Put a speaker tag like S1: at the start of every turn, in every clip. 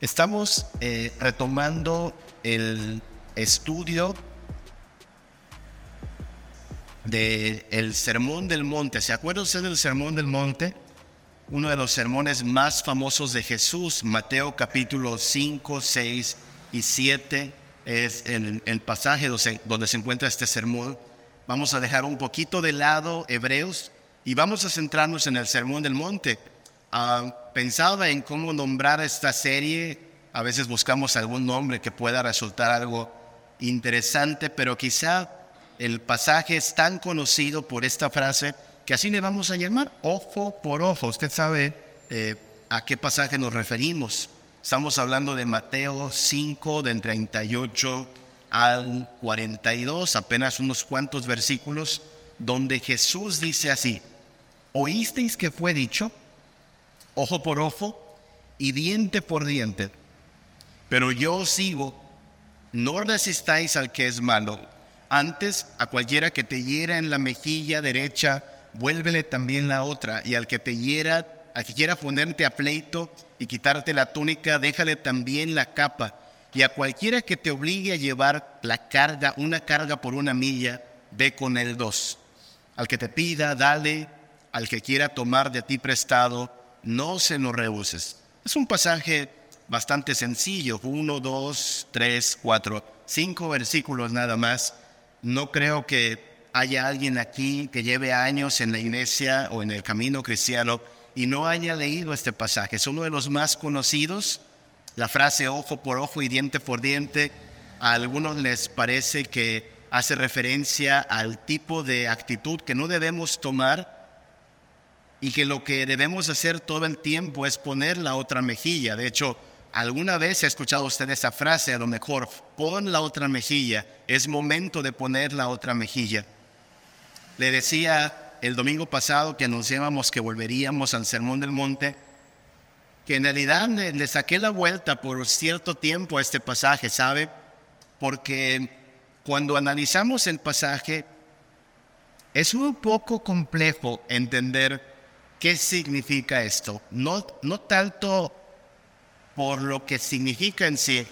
S1: Estamos eh, retomando el estudio del el Sermón del Monte. ¿Se acuerda usted del Sermón del Monte? Uno de los sermones más famosos de Jesús, Mateo capítulo 5, 6 y 7, es el, el pasaje donde se encuentra este sermón. Vamos a dejar un poquito de lado Hebreos y vamos a centrarnos en el Sermón del Monte. Ah, pensaba en cómo nombrar esta serie. A veces buscamos algún nombre que pueda resultar algo interesante, pero quizá el pasaje es tan conocido por esta frase que así le vamos a llamar ojo por ojo. Usted sabe eh, a qué pasaje nos referimos. Estamos hablando de Mateo 5, del 38 al 42, apenas unos cuantos versículos, donde Jesús dice así, oísteis que fue dicho, ojo por ojo y diente por diente. Pero yo os sigo, no resistáis al que es malo. Antes, a cualquiera que te hiera en la mejilla derecha, vuélvele también la otra. Y al que te hiera, al que quiera ponerte a pleito y quitarte la túnica, déjale también la capa. Y a cualquiera que te obligue a llevar la carga, una carga por una milla, ve con él dos. Al que te pida, dale. Al que quiera tomar de ti prestado, no se nos rehuses. Es un pasaje bastante sencillo, uno, dos, tres, cuatro, cinco versículos nada más. No creo que haya alguien aquí que lleve años en la iglesia o en el camino cristiano y no haya leído este pasaje. Es uno de los más conocidos. La frase ojo por ojo y diente por diente, a algunos les parece que hace referencia al tipo de actitud que no debemos tomar y que lo que debemos hacer todo el tiempo es poner la otra mejilla. De hecho, alguna vez ha escuchado usted esa frase, a lo mejor, pon la otra mejilla, es momento de poner la otra mejilla. Le decía el domingo pasado que anunciábamos que volveríamos al Sermón del Monte, que en realidad le, saqué la vuelta por cierto tiempo a este pasaje, ¿sabe? Porque cuando analizamos el pasaje, es un poco complejo entender ¿Qué significa esto? No, no tanto por lo que significa en sí,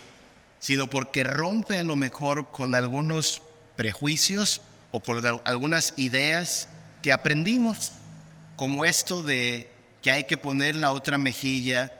S1: sino porque rompe a lo mejor con algunos prejuicios o por algunas ideas que aprendimos, como esto de que hay que poner la otra mejilla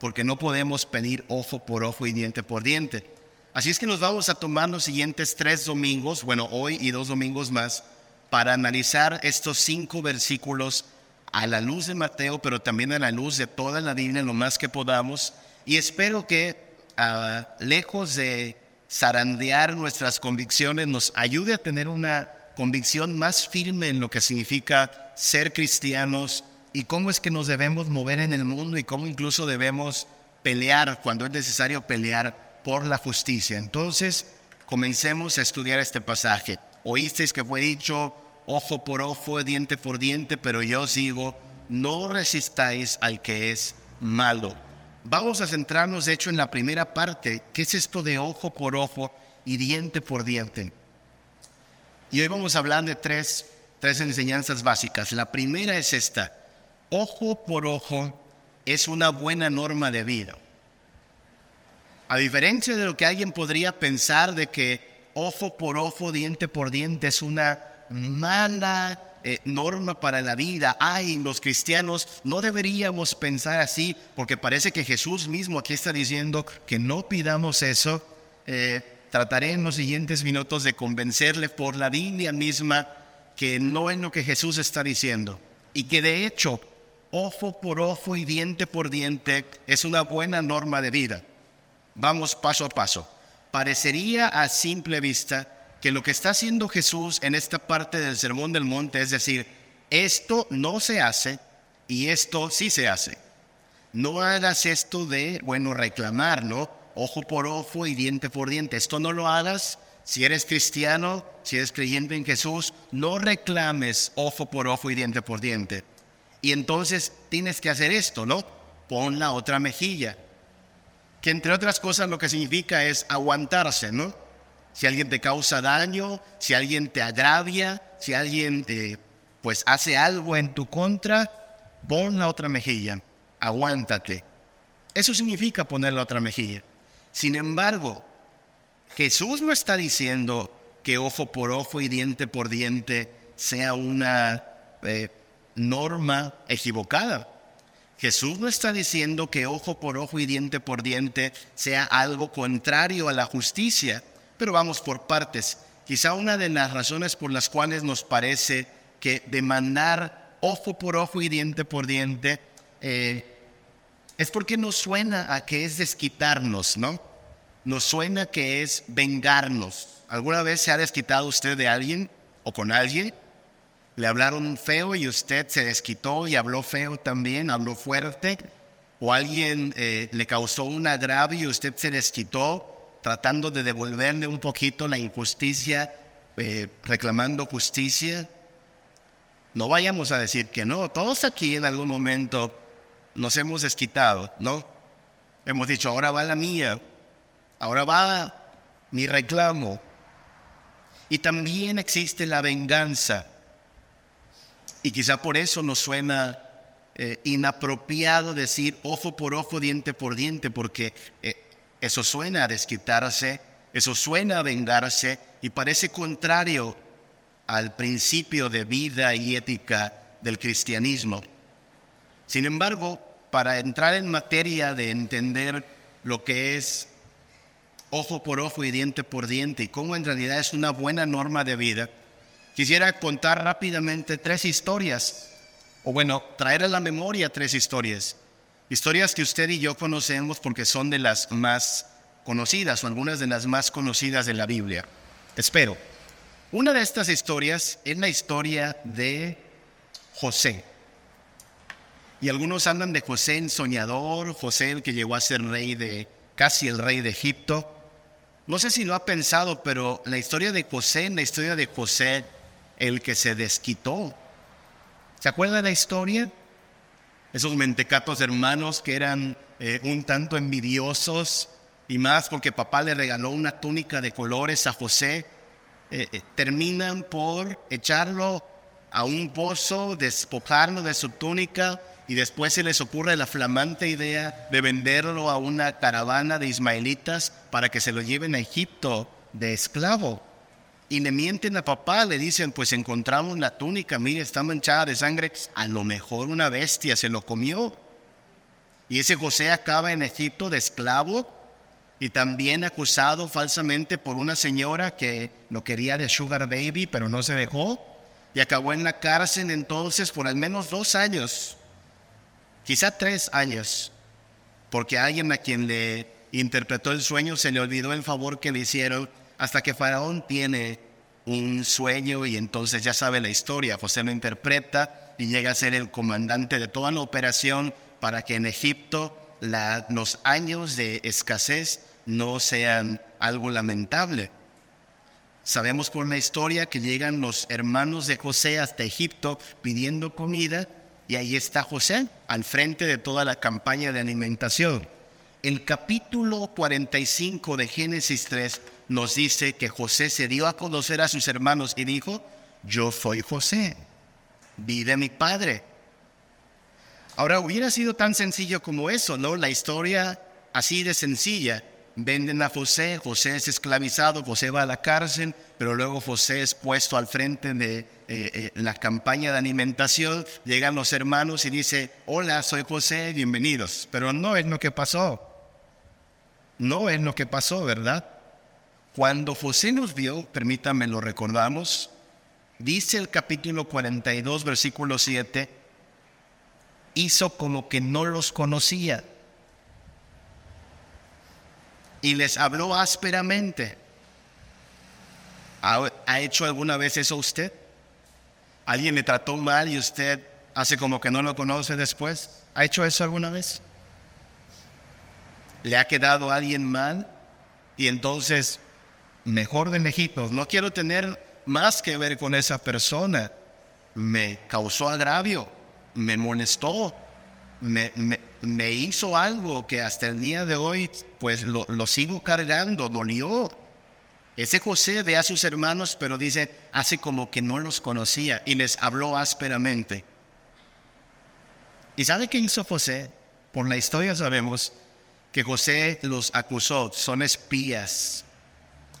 S1: porque no podemos pedir ojo por ojo y diente por diente. Así es que nos vamos a tomar los siguientes tres domingos, bueno, hoy y dos domingos más, para analizar estos cinco versículos a la luz de Mateo, pero también a la luz de toda la Biblia lo más que podamos. Y espero que, ah, lejos de zarandear nuestras convicciones, nos ayude a tener una convicción más firme en lo que significa ser cristianos y cómo es que nos debemos mover en el mundo y cómo incluso debemos pelear cuando es necesario pelear por la justicia. Entonces, comencemos a estudiar este pasaje. Oísteis que fue dicho, ojo por ojo, diente por diente, pero yo os digo, no resistáis al que es malo. Vamos a centrarnos, de hecho, en la primera parte, ¿qué es esto de ojo por ojo y diente por diente? Y hoy vamos a hablar de tres, tres enseñanzas básicas. La primera es esta, ojo por ojo es una buena norma de vida. A diferencia de lo que alguien podría pensar de que ojo por ojo, diente por diente es una mala eh, norma para la vida. Ay, los cristianos no deberíamos pensar así, porque parece que Jesús mismo aquí está diciendo que no pidamos eso. Eh, trataré en los siguientes minutos de convencerle por la Biblia misma que no es lo que Jesús está diciendo. Y que de hecho, ojo por ojo y diente por diente es una buena norma de vida. Vamos paso a paso. Parecería a simple vista que lo que está haciendo Jesús en esta parte del Sermón del Monte es decir, esto no se hace y esto sí se hace. No hagas esto de, bueno, reclamar, ¿no? Ojo por ojo y diente por diente. Esto no lo hagas. Si eres cristiano, si eres creyente en Jesús, no reclames ojo por ojo y diente por diente. Y entonces tienes que hacer esto, ¿no? Pon la otra mejilla. Que entre otras cosas lo que significa es aguantarse, ¿no? Si alguien te causa daño, si alguien te agravia, si alguien te, pues hace algo en tu contra, pon la otra mejilla, aguántate. Eso significa poner la otra mejilla. Sin embargo, Jesús no está diciendo que ojo por ojo y diente por diente sea una eh, norma equivocada. Jesús no está diciendo que ojo por ojo y diente por diente sea algo contrario a la justicia, pero vamos por partes. Quizá una de las razones por las cuales nos parece que demandar ojo por ojo y diente por diente eh, es porque nos suena a que es desquitarnos, ¿no? Nos suena que es vengarnos. ¿Alguna vez se ha desquitado usted de alguien o con alguien? Le hablaron feo y usted se desquitó y habló feo también, habló fuerte. O alguien eh, le causó un agravio y usted se desquitó tratando de devolverle un poquito la injusticia, eh, reclamando justicia. No vayamos a decir que no, todos aquí en algún momento nos hemos desquitado, ¿no? Hemos dicho, ahora va la mía, ahora va mi reclamo. Y también existe la venganza. Y quizá por eso nos suena eh, inapropiado decir ojo por ojo, diente por diente, porque eh, eso suena a desquitarse, eso suena a vengarse y parece contrario al principio de vida y ética del cristianismo. Sin embargo, para entrar en materia de entender lo que es ojo por ojo y diente por diente y cómo en realidad es una buena norma de vida, quisiera contar rápidamente tres historias, o bueno, traer a la memoria tres historias. Historias que usted y yo conocemos porque son de las más conocidas o algunas de las más conocidas de la Biblia. Espero. Una de estas historias es la historia de José. Y algunos andan de José en soñador, José el que llegó a ser rey de, casi el rey de Egipto. No sé si lo ha pensado, pero la historia de José, la historia de José, el que se desquitó. ¿Se acuerda de la historia? Esos mentecatos hermanos que eran eh, un tanto envidiosos y más porque papá le regaló una túnica de colores a José, eh, eh, terminan por echarlo a un pozo, despojarlo de su túnica y después se les ocurre la flamante idea de venderlo a una caravana de ismaelitas para que se lo lleven a Egipto de esclavo. Y le mienten a papá, le dicen, pues encontramos la túnica, mire, está manchada de sangre, a lo mejor una bestia se lo comió. Y ese José acaba en Egipto de esclavo y también acusado falsamente por una señora que lo quería de Sugar Baby, pero no se dejó. Y acabó en la cárcel entonces por al menos dos años quizá tres años, porque alguien a quien le interpretó el sueño se le olvidó el favor que le hicieron hasta que Faraón tiene un sueño y entonces ya sabe la historia. José lo interpreta y llega a ser el comandante de toda la operación para que en Egipto los años de escasez no sean algo lamentable. Sabemos por la historia que llegan los hermanos de José hasta Egipto pidiendo comida y ahí está José al frente de toda la campaña de alimentación. El capítulo 45 de Génesis 3 nos dice que José se dio a conocer a sus hermanos y dijo, yo soy José, vive mi padre. Ahora hubiera sido tan sencillo como eso, ¿no? La historia así de sencilla venden a José, José es esclavizado, José va a la cárcel, pero luego José es puesto al frente de eh, eh, la campaña de alimentación, llegan los hermanos y dice, hola, soy José, bienvenidos. Pero no es lo que pasó. No es lo que pasó, ¿verdad? Cuando José nos vio, permítanme lo recordamos, dice el capítulo 42, versículo 7, hizo como que no los conocía y les habló ásperamente. ¿Ha, hecho alguna vez eso usted? ¿Alguien le trató mal y usted hace como que no lo conoce después? ¿Ha hecho eso alguna vez? ¿Le ha quedado alguien mal? Y entonces, mejor de lejitos, no quiero tener más que ver con esa persona. Me causó agravio, me molestó, me, me, hizo algo que hasta el día de hoy pues lo, sigo cargando, dolió. Ese José ve a sus hermanos, pero dice, hace como que no los conocía y les habló ásperamente. ¿Y sabe qué hizo José? Por la historia sabemos que José los acusó, son espías.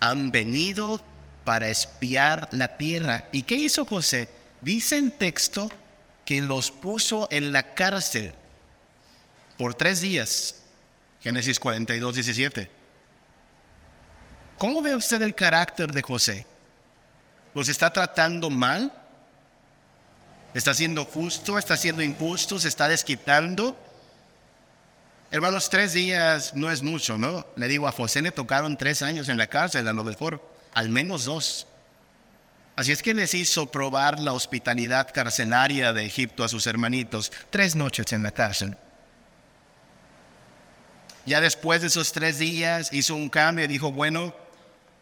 S1: Han venido para espiar la tierra. ¿Y qué hizo José? Dice el texto que los puso en la cárcel por tres días. Génesis 42, 17. ¿Cómo ve usted el carácter de José? ¿Los está tratando mal? ¿Está siendo justo? ¿Está siendo injusto? ¿Se está desquitando? Hermanos, tres días no es mucho, ¿no? Le digo, a José le tocaron tres años en la cárcel, a lo mejor, al menos dos. Así es que les hizo probar la hospitalidad carcelaria de Egipto a sus hermanitos, tres noches en la cárcel. Ya después de esos tres días hizo un cambio y dijo, bueno,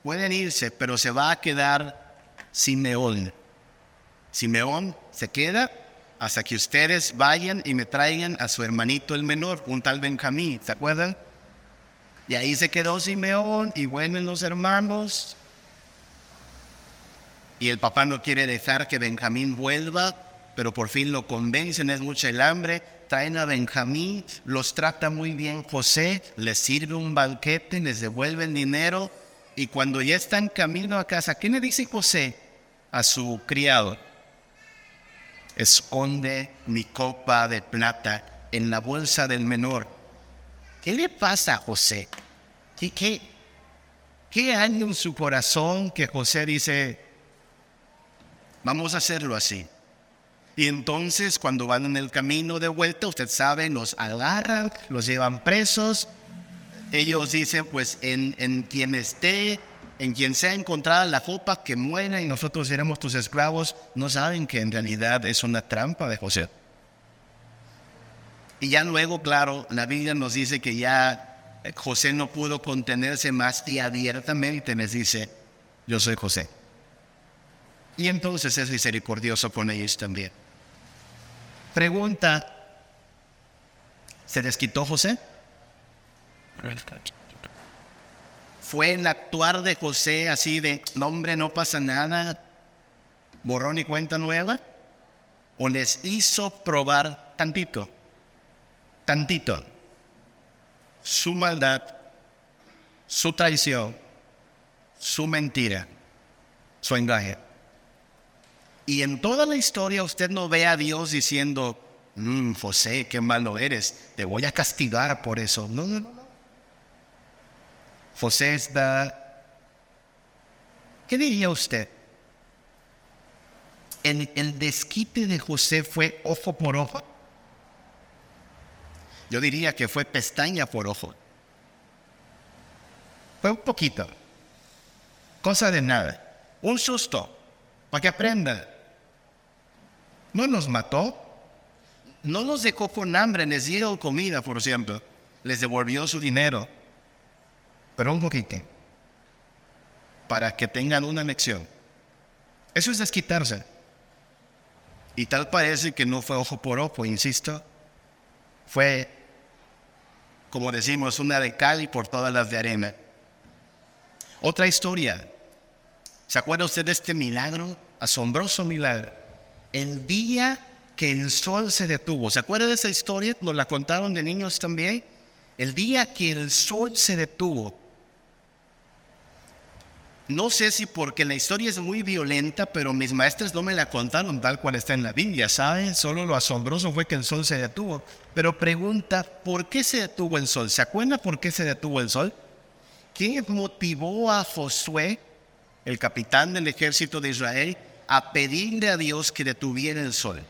S1: pueden irse, pero se va a quedar Simeón. Simeón se queda hasta que ustedes vayan y me traigan a su hermanito el menor, un tal Benjamín, ¿se acuerdan? Y ahí se quedó Simeón y vuelven los hermanos. Y el papá no quiere dejar que Benjamín vuelva, pero por fin lo convencen, es mucha el hambre. Traen a Benjamín, los trata muy bien José, les sirve un banquete, les devuelve el dinero. Y cuando ya están camino a casa, ¿qué le dice José a su criado? Esconde mi copa de plata en la bolsa del menor. ¿Qué le pasa a José? ¿Qué, qué, qué hay en su corazón que José dice, vamos a hacerlo así? Y entonces cuando van en el camino de vuelta, usted sabe, los agarran, los llevan presos. Ellos dicen, pues en, en quien esté en quien sea encontrada la copa que muera y nosotros seremos tus esclavos, no saben que en realidad es una trampa de José. Y ya luego, claro, la Biblia nos dice que ya José no pudo contenerse más y abiertamente les dice, yo soy José. Y entonces es misericordioso con ellos también. Pregunta, ¿se desquitó José? Fue el actuar de José así de, no hombre, no pasa nada, borrón y cuenta nueva? ¿O les hizo probar tantito, tantito, su maldad, su traición, su mentira, su engaño? Y en toda la historia usted no ve a Dios diciendo, mm, José, qué malo eres, te voy a castigar por eso. No, no. José está... ¿Qué diría usted? ¿El, ¿El desquite de José fue ojo por ojo? Yo diría que fue pestaña por ojo. Fue un poquito. Cosa de nada. Un susto. Para que aprenda. No nos mató. No nos dejó con hambre. Les dio comida, por ejemplo. Les devolvió su dinero pero un poquito, para que tengan una lección. Eso es desquitarse. Y tal parece que no fue ojo por ojo, insisto, fue, como decimos, una de cal y por todas las de arena. Otra historia. ¿Se acuerda usted de este milagro? Asombroso milagro. El día que el sol se detuvo. ¿Se acuerda de esa historia? Nos la contaron de niños también. El día que el sol se detuvo, no sé si porque la historia es muy violenta, pero mis maestros no me la contaron tal cual está en la Biblia, ¿saben? Solo lo asombroso fue que el sol se detuvo. Pero pregunta, ¿por qué se detuvo el sol? ¿Se acuerda por qué se detuvo el sol? ¿Qué motivó a Josué, el capitán del ejército de Israel, a pedirle a Dios que detuviera el sol?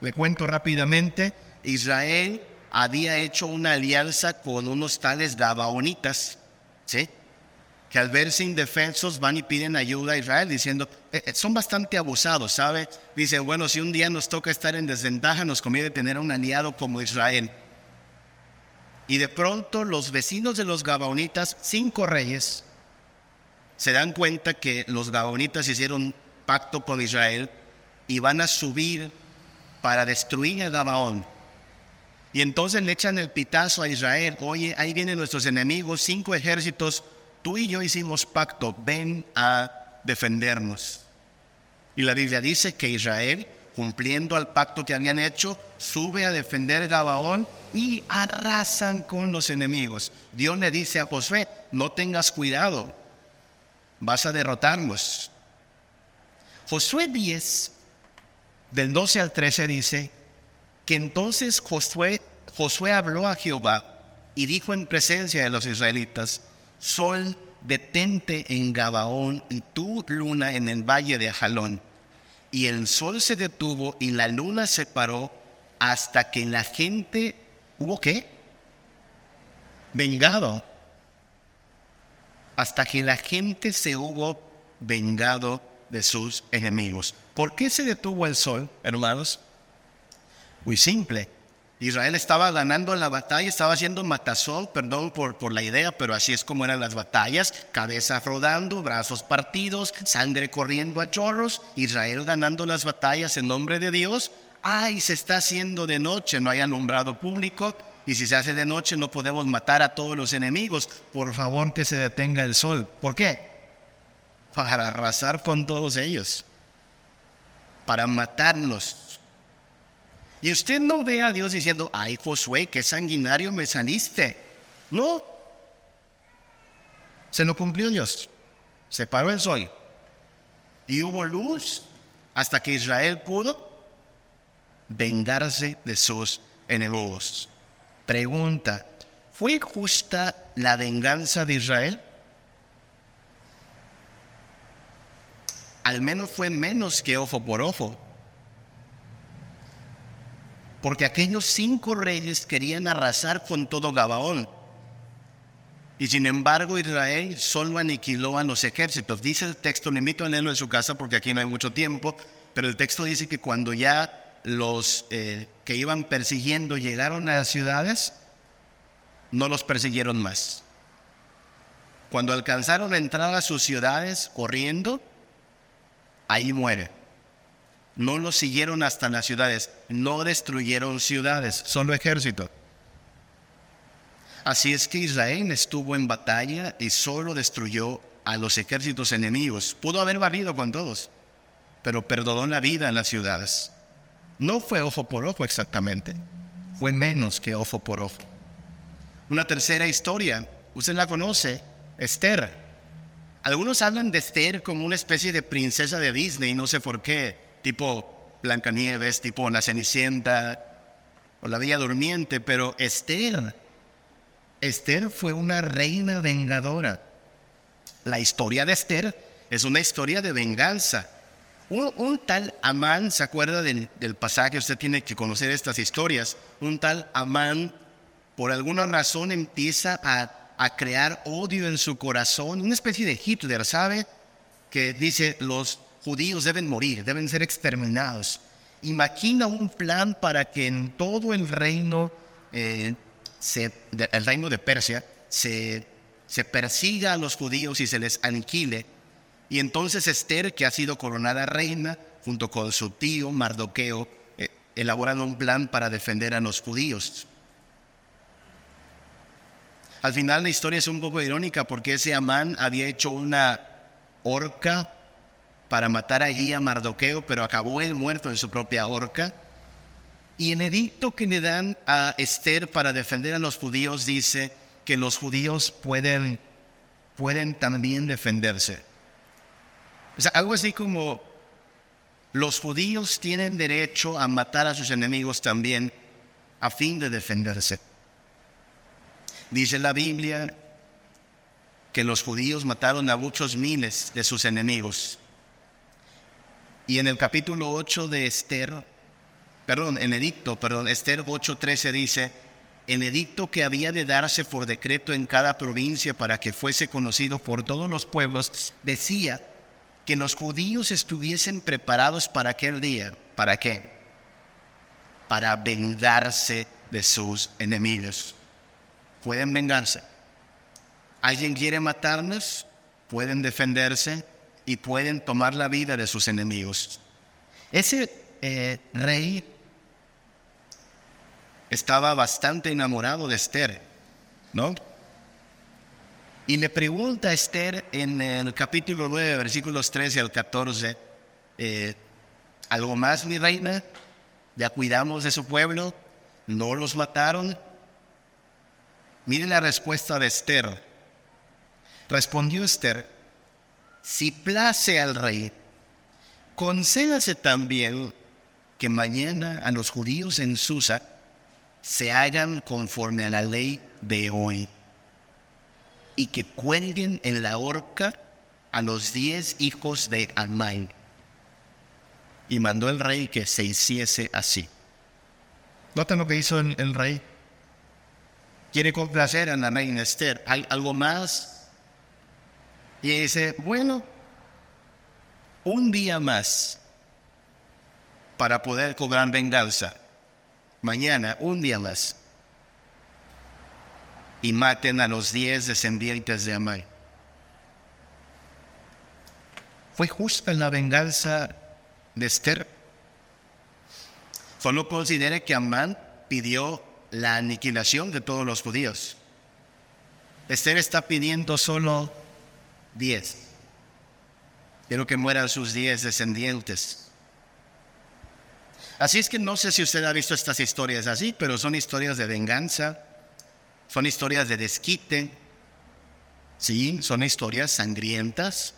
S1: Le cuento rápidamente, Israel había hecho una alianza con unos tales gabaonitas, ¿sí? Que al verse indefensos van y piden ayuda a Israel diciendo, eh, eh, son bastante abusados, ¿sabe? Dicen, bueno, si un día nos toca estar en desventaja, nos conviene tener un aliado como Israel. Y de pronto los vecinos de los Gabaonitas, cinco reyes, se dan cuenta que los Gabaonitas hicieron pacto con Israel y van a subir para destruir a Gabaón. Y entonces le echan el pitazo a Israel, oye, ahí vienen nuestros enemigos, cinco ejércitos tú y yo hicimos pacto, ven a defendernos. Y la Biblia dice que Israel cumpliendo al pacto que habían hecho, sube a defender Gabaón y arrasan con los enemigos. Dios le dice a Josué, no tengas cuidado, vas a derrotarlos. Josué 10, del 12 al 13 dice que entonces Josué, Josué habló a Jehová y dijo en presencia de los israelitas, Sol, detente en Gabaón y tú, luna, en el valle de Ajalón. Y el sol se detuvo y la luna se paró hasta que la gente hubo qué? Vengado. Hasta que la gente se hubo vengado de sus enemigos. ¿Por qué se detuvo el sol, hermanos? Muy simple. Israel estaba ganando la batalla, estaba haciendo matazón, perdón por, por la idea, pero así es como eran las batallas, cabezas rodando, brazos partidos, sangre corriendo a chorros, Israel ganando las batallas en nombre de Dios. Ay, se está haciendo de noche, no hay alumbrado público, y si se hace de noche no podemos matar a todos los enemigos. Por favor que se detenga el sol. ¿Por qué? Para arrasar con todos ellos, para matarlos y usted no ve a Dios diciendo, ay Josué, qué sanguinario me saliste. No. Se lo cumplió Dios. Se paró el sol. Y hubo luz hasta que Israel pudo vengarse de sus enemigos. Pregunta, ¿fue justa la venganza de Israel? Al menos fue menos que ojo por ojo porque aquellos cinco reyes querían arrasar con todo Gabaón. Y sin embargo Israel solo aniquiló a los ejércitos. Dice el texto, le invito a leerlo en su casa porque aquí no hay mucho tiempo, pero el texto dice que cuando ya los eh, que iban persiguiendo llegaron a las ciudades, no los persiguieron más. Cuando alcanzaron a entrar a sus ciudades corriendo, ahí muere no los siguieron hasta las ciudades, no destruyeron ciudades, solo ejército. Así es que Israel estuvo en batalla y solo destruyó a los ejércitos enemigos. Pudo haber barrido con todos, pero perdonó la vida en las ciudades. No fue ojo por ojo exactamente, fue menos que ojo por ojo. Una tercera historia, usted la conoce, Esther. Algunos hablan de Esther como una especie de princesa de Disney, no sé por qué tipo Blancanieves, tipo La Cenicienta o la Bella Durmiente, pero Esther, Esther fue una reina vengadora. La historia de Esther es una historia de venganza. Un, tal Amán, ¿se acuerda del, del, pasaje? Usted tiene que conocer estas historias. Un tal Amán, por alguna razón, empieza a, a crear odio en su corazón, una especie de Hitler, ¿sabe? Que dice, los judíos deben morir, deben ser exterminados. Imagina un plan para que en todo el reino, eh, el reino de Persia, se, se persiga a los judíos y se les aniquile. Y entonces Esther, que ha sido coronada reina, junto con su tío Mardoqueo, eh, elaboran un plan para defender a los judíos. Al final la historia es un poco irónica porque ese Amán había hecho una horca para matar allí a Mardoqueo, pero acabó él muerto en su propia horca. Y el edicto que le dan a Esther para defender a los judíos dice que los judíos pueden, pueden también defenderse. O sea, algo así como los judíos tienen derecho a matar a sus enemigos también a fin de defenderse. Dice la Biblia que los judíos mataron a muchos miles de sus enemigos. Y en el capítulo 8 de Esther, perdón, en edicto, perdón, Esther 8:13 dice, el edicto que había de darse por decreto en cada provincia para que fuese conocido por todos los pueblos, decía que los judíos estuviesen preparados para aquel día. ¿Para qué? Para vengarse de sus enemigos. Pueden vengarse. ¿Alguien quiere matarnos? Pueden defenderse y pueden tomar la vida de sus enemigos. Ese eh, rey estaba bastante enamorado de Esther, ¿no? Y le pregunta a Esther en el capítulo 9, versículos 13 al 14, eh, ¿Algo más, mi reina? ¿Ya cuidamos de su pueblo? ¿No los mataron? Miren la respuesta de Esther. Respondió Esther, si place al rey, concédase también que mañana a los judíos en Susa se hagan conforme a la ley de hoy y que cuelguen en la horca a los diez hijos de Amán. Y mandó el rey que se hiciese así. Noten lo que hizo el, el rey. Quiere complacer a la reina Esther. ¿Hay algo más? Y dice, bueno, un día más para poder cobrar venganza. Mañana, un día más. Y maten a los diez descendientes de Amán. ¿Fue justa la venganza de Esther? Solo considere que Amán pidió la aniquilación de todos los judíos. Esther está pidiendo solo diez. Quiero que mueran sus diez descendientes. Así es que no sé si usted ha visto estas historias así, pero son historias de venganza, son historias de desquite, sí, son historias sangrientas,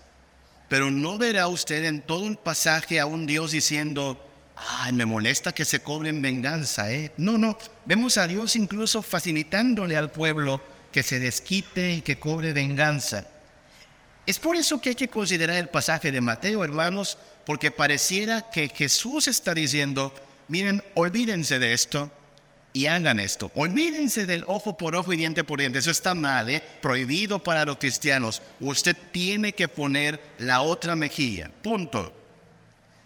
S1: pero no verá usted en todo el pasaje a un Dios diciendo, ay, me molesta que se cobren venganza, ¿eh? No, no, vemos a Dios incluso facilitándole al pueblo que se desquite y que cobre venganza. Es por eso que hay que considerar el pasaje de Mateo, hermanos, porque pareciera que Jesús está diciendo, miren, olvídense de esto, y hagan esto. Olvídense del ojo por ojo y diente por diente. Eso está mal, ¿eh? prohibido para los cristianos. Usted tiene que poner la otra mejilla. Punto.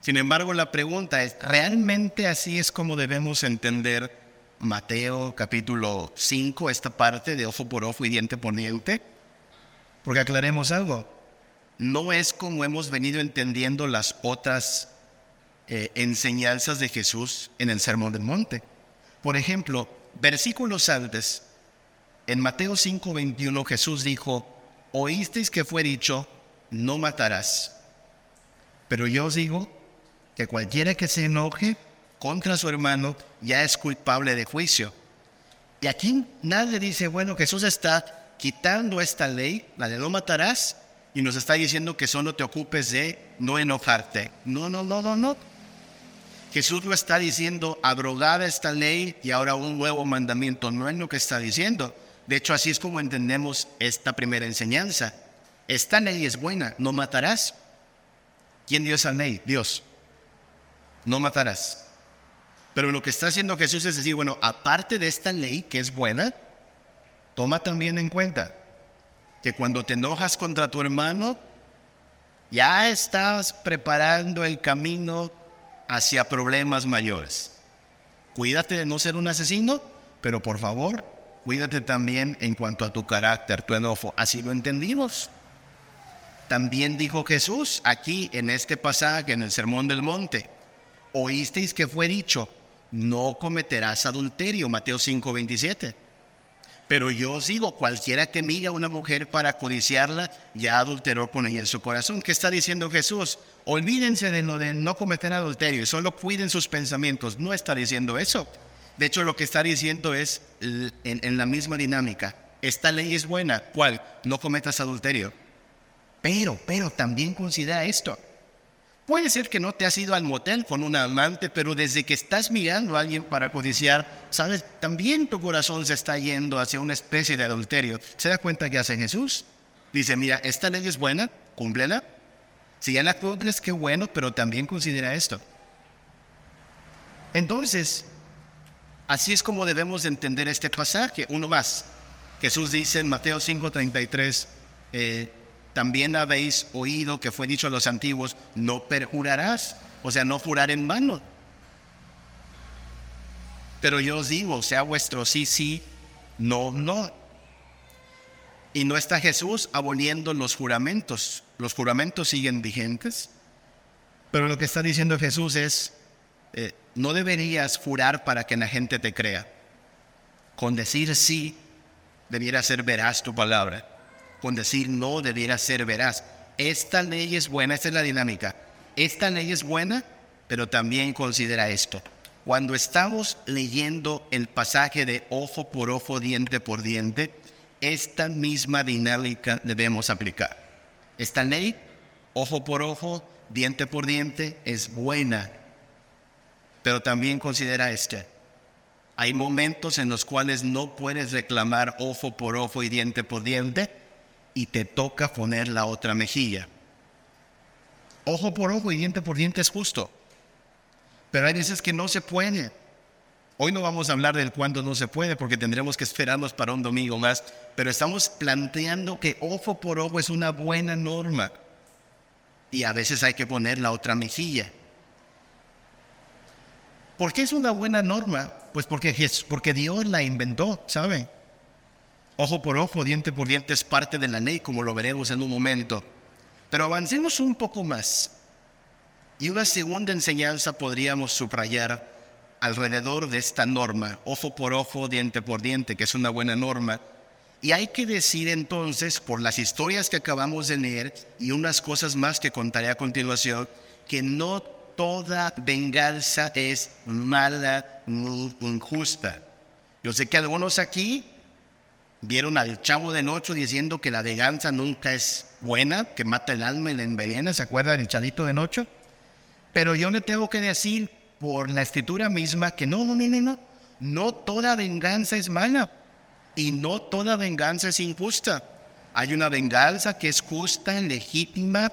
S1: Sin embargo, la pregunta es, ¿realmente así es como debemos entender Mateo capítulo 5, esta parte de ojo por ojo y diente por diente? Porque aclaremos algo. No es como hemos venido entendiendo las otras eh, enseñanzas de Jesús en el Sermón del Monte. Por ejemplo, versículos antes, en Mateo 5:21 Jesús dijo, oísteis que fue dicho, no matarás. Pero yo os digo que cualquiera que se enoje contra su hermano ya es culpable de juicio. Y aquí nadie dice, bueno, Jesús está quitando esta ley, la de no matarás, y nos está diciendo que solo te ocupes de no enojarte. No, no, no, no, no. Jesús lo está diciendo, abrogada esta ley y ahora un nuevo mandamiento. No es lo que está diciendo. De hecho, así es como entendemos esta primera enseñanza. Esta ley es buena, no matarás. ¿Quién dio esa ley? Dios. No matarás. Pero lo que está haciendo Jesús es decir, bueno, aparte de esta ley que es buena, toma también en cuenta que cuando te enojas contra tu hermano, ya estás preparando el camino hacia problemas mayores. Cuídate de no ser un asesino, pero por favor, cuídate también en cuanto a tu carácter, tu enojo. Así lo entendimos. También dijo Jesús aquí en este pasaje, en el Sermón del Monte, oísteis que fue dicho, no cometerás adulterio, Mateo 5, 27. Pero yo os digo, cualquiera que mira a una mujer para codiciarla, ya adulteró con ella en su corazón. ¿Qué está diciendo Jesús? Olvídense de lo de no cometer adulterio, solo cuiden sus pensamientos. No está diciendo eso. De hecho, lo que está diciendo es en, en la misma dinámica. Esta ley es buena. ¿Cuál? No cometas adulterio. Pero, pero también considera esto. Puede ser que no te has ido al motel con una amante, pero desde que estás mirando a alguien para codiciar, sabes, también tu corazón se está yendo hacia una especie de adulterio. ¿Se da cuenta que hace Jesús? Dice, mira, esta ley es buena, cúmplela. Si ya la cumples, qué bueno, pero también considera esto. Entonces, así es como debemos entender este pasaje. Uno más. Jesús dice en Mateo 5:33, eh, también habéis oído que fue dicho a los antiguos, no perjurarás, o sea, no jurar en vano. Pero yo os digo, sea vuestro sí, sí, no, no. Y no está Jesús aboliendo los juramentos. Los juramentos siguen vigentes. Pero lo que está diciendo Jesús es, eh, no deberías jurar para que la gente te crea. Con decir sí, debiera ser veraz tu palabra con decir no debiera ser veraz. Esta ley es buena, esta es la dinámica. Esta ley es buena, pero también considera esto. Cuando estamos leyendo el pasaje de ojo por ojo, diente por diente, esta misma dinámica debemos aplicar. Esta ley, ojo por ojo, diente por diente, es buena, pero también considera este. Hay momentos en los cuales no puedes reclamar ojo por ojo y diente por diente y te toca poner la otra mejilla. Ojo por ojo y diente por diente es justo. Pero hay veces que no se puede. Hoy no vamos a hablar del cuándo no se puede porque tendremos que esperarnos para un domingo más, pero estamos planteando que ojo por ojo es una buena norma y a veces hay que poner la otra mejilla. ¿Por qué es una buena norma? Pues porque, Dios la inventó, ¿saben? Ojo por ojo, diente por diente es parte de la ley, como lo veremos en un momento. Pero avancemos un poco más. Y una segunda enseñanza podríamos subrayar alrededor de esta norma, ojo por ojo, diente por diente, que es una buena norma. Y hay que decir entonces, por las historias que acabamos de leer y unas cosas más que contaré a continuación, que no toda venganza es mala ni injusta. Yo sé que algunos aquí vieron al chavo de noche diciendo que la venganza nunca es buena, que mata el alma y la envenena. ¿Se acuerdan del chavito de noche? Pero yo le tengo que decir por la escritura misma que no, no, no, no, no toda venganza es mala y no toda venganza es injusta. Hay una venganza que es justa, legítima,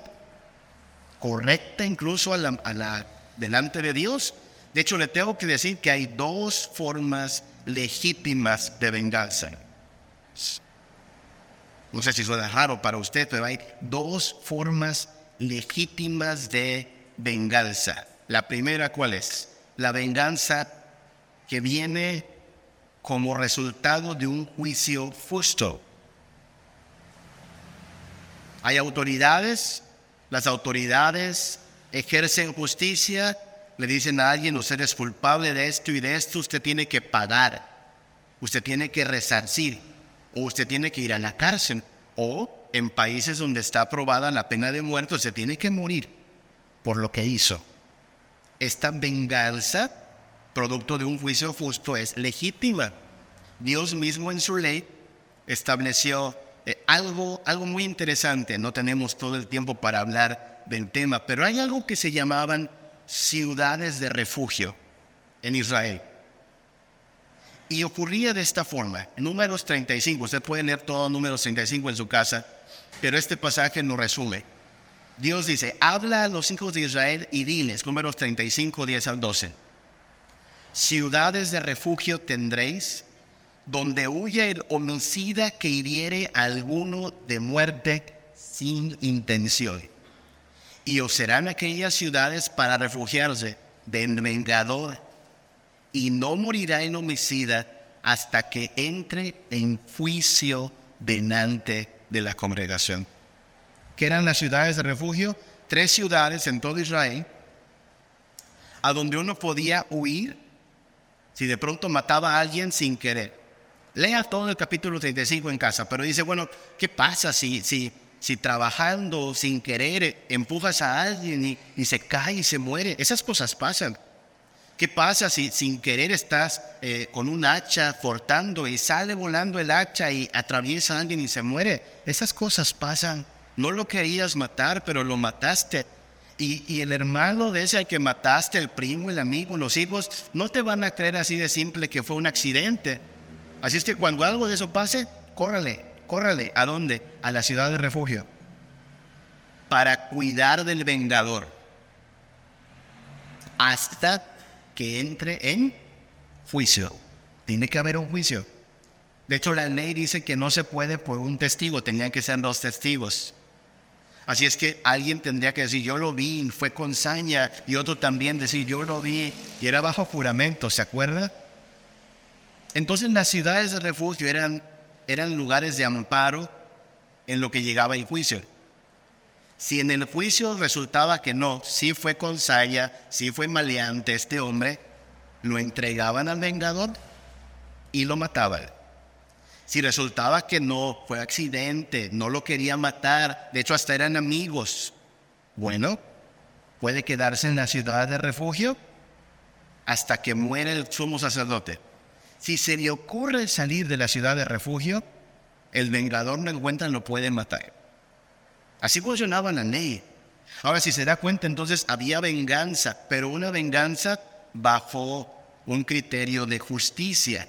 S1: correcta incluso a la, delante de Dios. De hecho, le tengo que decir que hay dos formas legítimas de venganza. No sé si suena raro para usted, pero hay dos formas legítimas de venganza. La primera, ¿cuál es? La venganza que viene como resultado de un juicio justo. Hay autoridades, las autoridades ejercen justicia, le dicen a alguien, usted es culpable de esto y de esto, usted tiene que pagar, usted tiene que resarcir, o usted tiene que ir a la cárcel, o en países donde está aprobada la pena de muerte, usted tiene que morir por lo que hizo. Esta venganza, producto de un juicio justo, es legítima. Dios mismo en su ley estableció eh, algo, algo muy interesante. No tenemos todo el tiempo para hablar del tema, pero hay algo que se llamaban ciudades de refugio en Israel. Y ocurría de esta forma. Números 35, usted puede leer todo números 35 en su casa, pero este pasaje nos resume. Dios dice, habla a los hijos de Israel y diles, números 35, 10 al 12. Ciudades de refugio tendréis, donde huya el homicida que hiriere a alguno de muerte sin intención. Y os serán aquellas ciudades para refugiarse del vengador, y no morirá el homicida hasta que entre en juicio delante de la congregación que eran las ciudades de refugio, tres ciudades en todo Israel, a donde uno podía huir si de pronto mataba a alguien sin querer. Lea todo el capítulo 35 en casa, pero dice, bueno, ¿qué pasa si, si, si trabajando sin querer empujas a alguien y, se cae y se muere? Esas cosas pasan. ¿Qué pasa si sin querer estás eh, con un hacha cortando y sale volando el hacha y atraviesa a alguien y se muere? Esas cosas pasan. No lo querías matar, pero lo mataste. Y, el hermano de ese al que mataste, el primo, el amigo, los hijos, no te van a creer así de simple que fue un accidente. Así es que cuando algo de eso pase, córrale, córrale. ¿A dónde? A la ciudad de refugio. Para cuidar del vengador. Hasta que entre en juicio. Tiene que haber un juicio. De hecho, la ley dice que no se puede por un testigo, tenían que ser dos testigos. Así es que alguien tendría que decir, yo lo vi, fue con saña, y otro también decir, yo lo vi, y era bajo juramento, ¿se acuerda? Entonces las ciudades de refugio eran, eran lugares de amparo en lo que llegaba el juicio. Si en el juicio resultaba que no, sí fue con saña, sí fue maleante este hombre, lo entregaban al vengador y lo mataban. Si resultaba que no, fue accidente, no lo quería matar, de hecho hasta eran amigos, bueno, puede quedarse en la ciudad de refugio hasta que muere el sumo sacerdote. Si se le ocurre salir de la ciudad de refugio, el vengador no encuentra lo puede matar. Así funcionaba la ley. Ahora, si se da cuenta, entonces había venganza, pero una venganza bajo un criterio de justicia.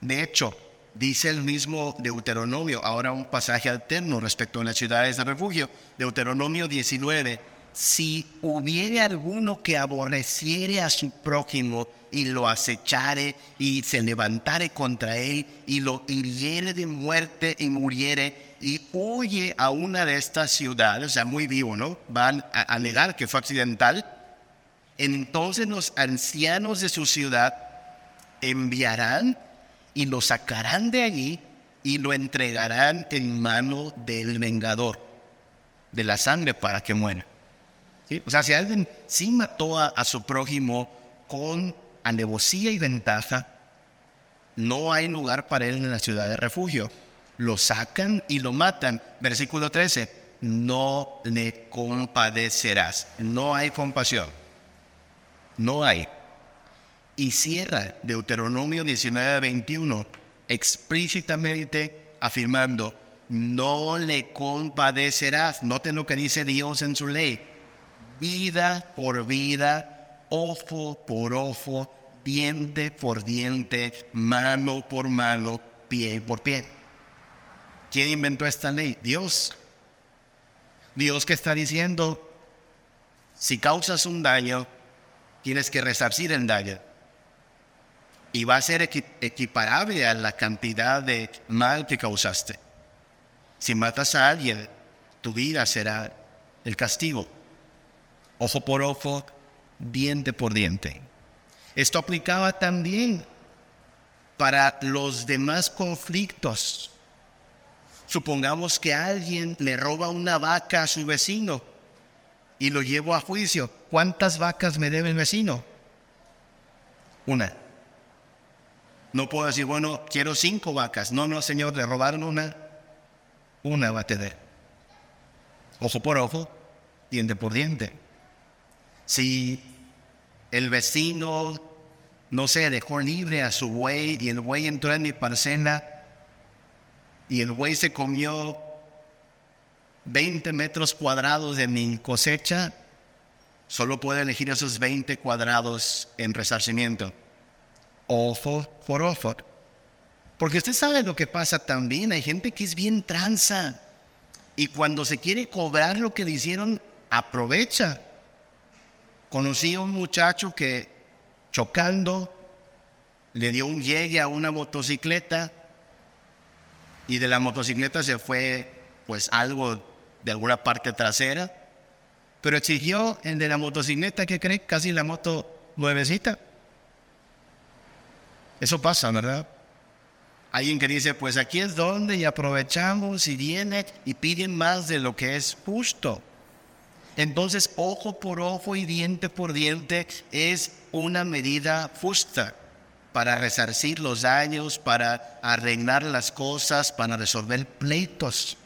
S1: De hecho, dice el mismo Deuteronomio, ahora un pasaje alterno respecto a las ciudades de refugio, Deuteronomio 19, si hubiere alguno que aborreciere a su prójimo y lo acechare y se levantare contra él y lo hiriere de muerte y muriere y huye a una de estas ciudades, o sea, muy vivo, ¿no? Van a, negar que fue accidental. Entonces los ancianos de su ciudad enviarán y lo sacarán de allí y lo entregarán en mano del vengador de la sangre para que muera. O sea, si alguien sí mató a, su prójimo con alevosía y ventaja, no hay lugar para él en la ciudad de refugio. Lo sacan y lo matan. Versículo 13, no le compadecerás. No hay compasión. No hay. Y cierra Deuteronomio 19, 21, explícitamente afirmando, no le compadecerás. Noten lo que dice Dios en su ley vida por vida, ojo por ojo, diente por diente, mano por mano, pie por pie. ¿Quién inventó esta ley? Dios. Dios que está diciendo, si causas un daño, tienes que resarcir el daño. Y va a ser equiparable a la cantidad de mal que causaste. Si matas a alguien, tu vida será el castigo ojo por ojo, diente por diente. Esto aplicaba también para los demás conflictos. Supongamos que alguien le roba una vaca a su vecino y lo llevo a juicio. ¿Cuántas vacas me debe el vecino? Una. No puedo decir, bueno, quiero cinco vacas. No, no, señor, le robaron una. Una va a tener. Ojo por ojo, diente por diente. Si el vecino, no sé, dejó libre a su buey y el buey entró en mi parcela y el buey se comió 20 metros cuadrados de mi cosecha, solo puede elegir esos 20 cuadrados en resarcimiento. Ojo por ojo. Porque usted sabe lo que pasa también. Hay gente que es bien tranza. Y cuando se quiere cobrar lo que le hicieron, aprovecha. Conocí a un muchacho que chocando le dio un llegue a una motocicleta y de la motocicleta se fue pues algo de alguna parte trasera, pero exigió el de la motocicleta que cree casi la moto nuevecita. Eso pasa, ¿verdad? Alguien que dice, pues aquí es donde y aprovechamos y viene y piden más de lo que es justo. Entonces, ojo por ojo y diente por diente es una medida justa para resarcir los daños, para arreglar las cosas, para resolver pleitos.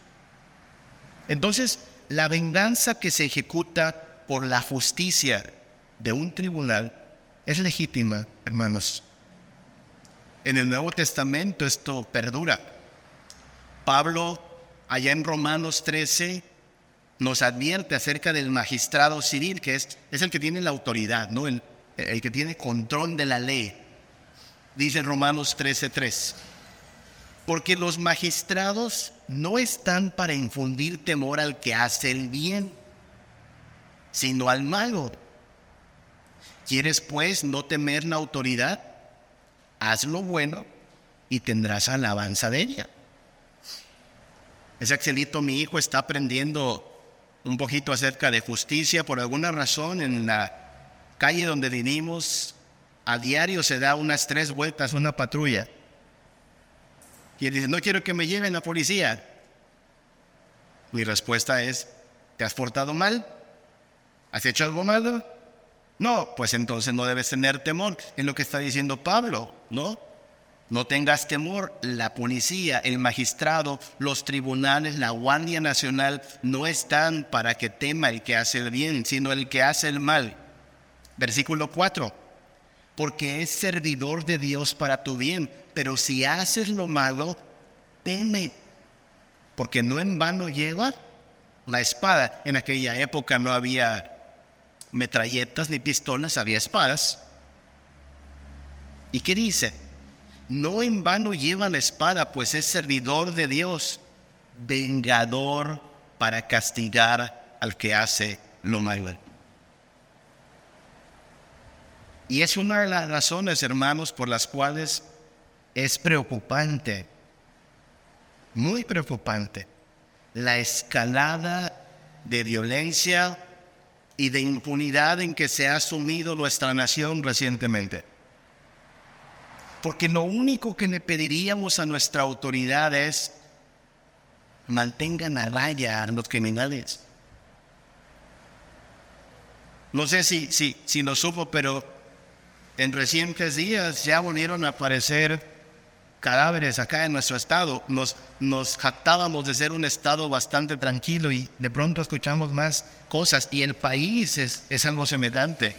S1: Entonces, la venganza que se ejecuta por la justicia de un tribunal es legítima, hermanos. En el Nuevo Testamento esto perdura. Pablo, allá en Romanos 13, nos advierte acerca del magistrado civil, que es, el que tiene la autoridad, ¿no? el que tiene control de la ley. Dice Romanos 13:3. Porque los magistrados no están para infundir temor al que hace el bien, sino al malo. ¿Quieres pues no temer la autoridad? Haz lo bueno y tendrás alabanza de ella. Ese Axelito, mi hijo, está aprendiendo un poquito acerca de justicia. Por alguna razón en la calle donde vivimos, a diario se da unas tres vueltas una patrulla. Y él dice, no quiero que me lleven la policía. Mi respuesta es, ¿te has portado mal? ¿Has hecho algo malo? No, pues entonces no debes tener temor en lo que está diciendo Pablo, ¿no? No tengas temor, la policía, el magistrado, los tribunales, la Guardia Nacional no están para que tema el que hace el bien, sino el que hace el mal. Versículo 4. Porque es servidor de Dios para tu bien, pero si haces lo malo, teme, porque no en vano lleva la espada. En aquella época no había metralletas ni pistolas, había espadas. ¿Y qué dice? No en vano lleva la espada, pues es servidor de Dios, vengador para castigar al que hace lo malo. Y es una de las razones, hermanos, por las cuales es preocupante, muy preocupante, la escalada de violencia y de impunidad en que se ha sumido nuestra nación recientemente. Porque lo único que le pediríamos a nuestra autoridad es mantengan a raya a los criminales. No sé si, si, si lo supo, pero en recientes días ya volvieron a aparecer cadáveres acá en nuestro estado. Nos, nos jactábamos de ser un estado bastante tranquilo y de pronto escuchamos más cosas y el país es, es algo semejante.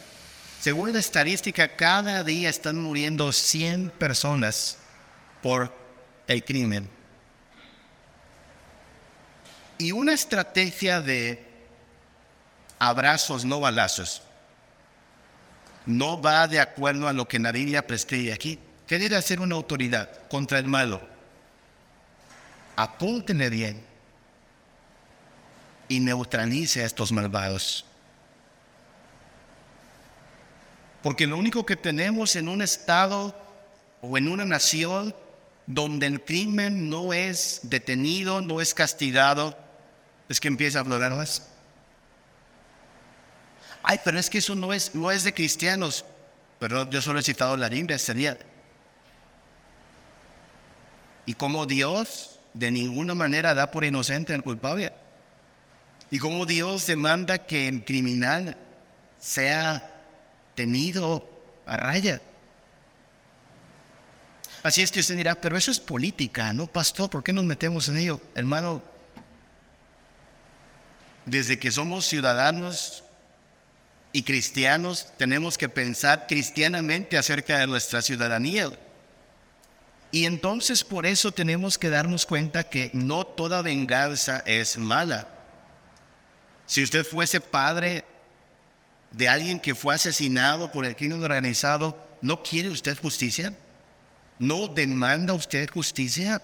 S1: Según la estadística, cada día están muriendo 100 personas por el crimen. Y una estrategia de abrazos, no balazos, no va de acuerdo a lo que la Biblia prescribe aquí. ¿Qué debe hacer una autoridad contra el malo? Apúntenle bien y neutralice a estos malvados. Porque lo único que tenemos en un estado o en una nación donde el crimen no es detenido, no es castigado, es que empieza a aflorar más. Ay, pero es que eso no es, no es de cristianos. Pero yo solo he citado la Biblia, sería. Y como Dios de ninguna manera da por inocente al culpable. Y como Dios demanda que el criminal sea tenido a raya. Así es que usted dirá, pero eso es política, ¿no, pastor? ¿Por qué nos metemos en ello? Hermano, desde que somos ciudadanos y cristianos, tenemos que pensar cristianamente acerca de nuestra ciudadanía. Y entonces por eso tenemos que darnos cuenta que no toda venganza es mala. Si usted fuese padre de alguien que fue asesinado por el crimen organizado, ¿no quiere usted justicia? ¿No demanda usted justicia?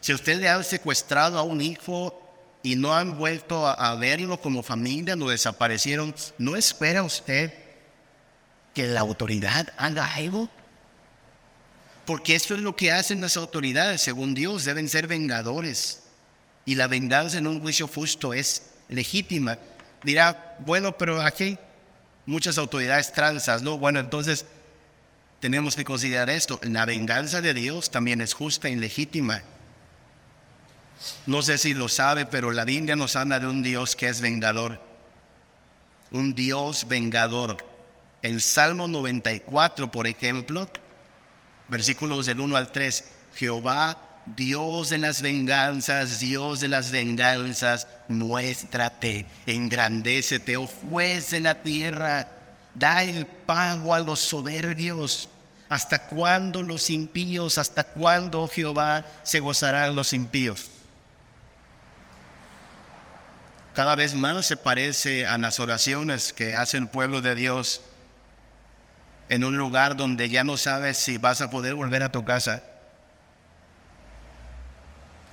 S1: Si usted le ha secuestrado a un hijo y no han vuelto a, verlo como familia, lo desaparecieron, ¿no espera usted que la autoridad haga algo? Porque esto es lo que hacen las autoridades, según Dios, deben ser vengadores. Y la venganza en un juicio justo es legítima. Dirá, bueno, pero aquí muchas autoridades transas, ¿no? Bueno, entonces tenemos que considerar esto. La venganza de Dios también es justa y legítima. No sé si lo sabe, pero la Biblia nos habla de un Dios que es vengador. Un Dios vengador. El Salmo 94, por ejemplo, versículos del 1 al 3, Jehová Dios de las venganzas, Dios de las venganzas, muéstrate, engrandécete, oh juez de la tierra, da el pago a los soberbios. ¿Hasta cuándo los impíos, hasta cuándo Jehová se gozarán los impíos? Cada vez más se parece a las oraciones que hace el pueblo de Dios en un lugar donde ya no sabes si vas a poder volver a tu casa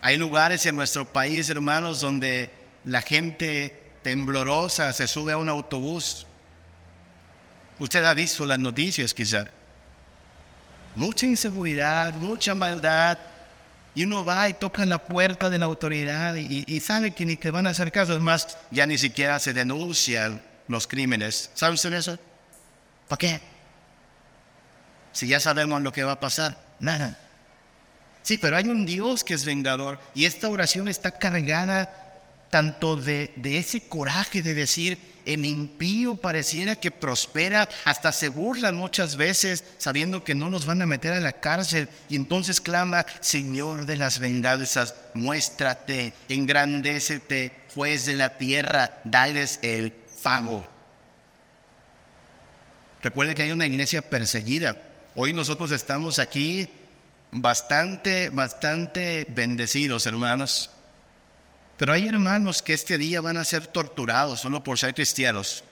S1: hay lugares en nuestro país, hermanos, donde la gente temblorosa se sube a un autobús. Usted ha visto las noticias quizá. Mucha inseguridad, mucha maldad. Y uno va y toca la puerta de la autoridad y, sabe que ni te van a hacer caso. Es más, ya ni siquiera se denuncian los crímenes. ¿Saben ustedes eso? ¿Para qué? Si ya sabemos lo que va a pasar. Nada. Sí, pero hay un Dios que es vengador y esta oración está cargada tanto de, de ese coraje de decir, el impío pareciera que prospera, hasta se burlan muchas veces sabiendo que no nos van a meter a la cárcel y entonces clama, Señor de las venganzas, muéstrate, engrandécete, juez de la tierra, dales el pago. Recuerde que hay una iglesia perseguida. Hoy nosotros estamos aquí bastante, bastante bendecidos, hermanos. Pero hay hermanos que este día van a ser torturados solo por ser cristianos.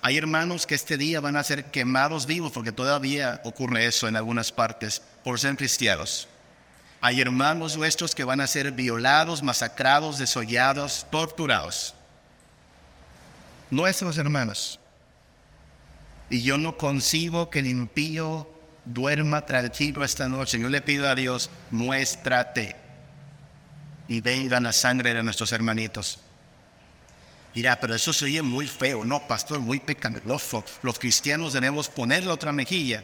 S1: Hay hermanos que este día van a ser quemados vivos, porque todavía ocurre eso en algunas partes, por ser cristianos. Hay hermanos nuestros que van a ser violados, masacrados, desollados, torturados. Nuestros hermanos. Y yo no concibo que el impío duerma tranquilo esta noche. Yo le pido a Dios, muéstrate y venga la sangre de nuestros hermanitos. Dirá, pero eso se oye muy feo, no, pastor, muy pecaminoso. Los cristianos debemos ponerle otra mejilla.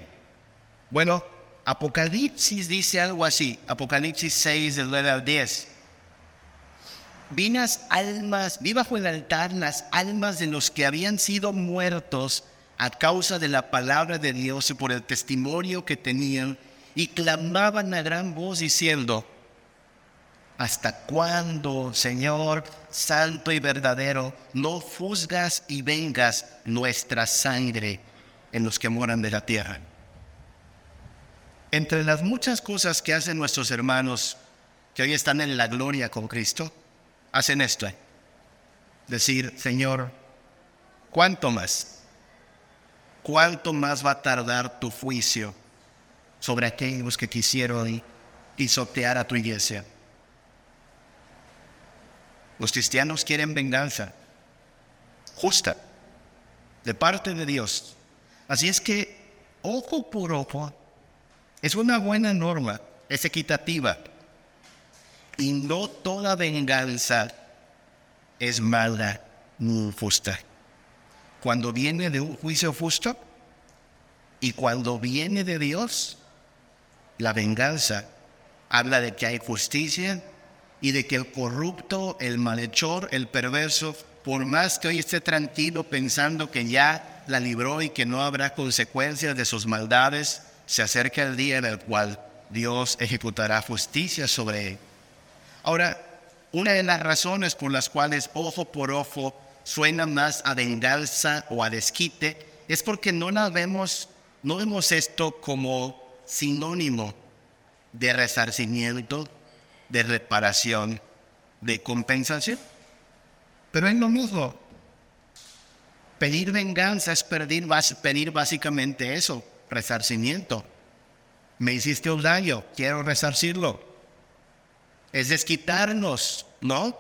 S1: Bueno, Apocalipsis dice algo así, Apocalipsis 6, del 9 al 10. Vi las almas, vi bajo el altar las almas de los que habían sido muertos a causa de la palabra de Dios y por el testimonio que tenían, y clamaban a gran voz diciendo, ¿Hasta cuándo, Señor, santo y verdadero, no juzgas y vengas nuestra sangre en los que moran de la tierra? Entre las muchas cosas que hacen nuestros hermanos que hoy están en la gloria con Cristo, hacen esto. Decir, Señor, ¿cuánto más? ¿Cuánto más va a tardar tu juicio sobre aquellos que quisieron pisotear a tu iglesia? Los cristianos quieren venganza justa de parte de Dios. Así es que ojo por ojo es una buena norma, es equitativa. Y no toda venganza es mala ni justa. Cuando viene de un juicio justo y cuando viene de Dios, la venganza habla de que hay justicia y de que el corrupto, el malhechor, el perverso, por más que hoy esté tranquilo pensando que ya la libró y que no habrá consecuencias de sus maldades, se acerca el día en el cual Dios ejecutará justicia sobre él. Ahora, una de las razones por las cuales ojo por ojo suena más a venganza o a desquite es porque no la vemos, no vemos esto como sinónimo de resarcimiento, de reparación, de compensación. Pero es lo mismo. Pedir venganza es pedir, básicamente eso, resarcimiento. Me hiciste un daño, quiero resarcirlo. Es desquitarnos, ¿no?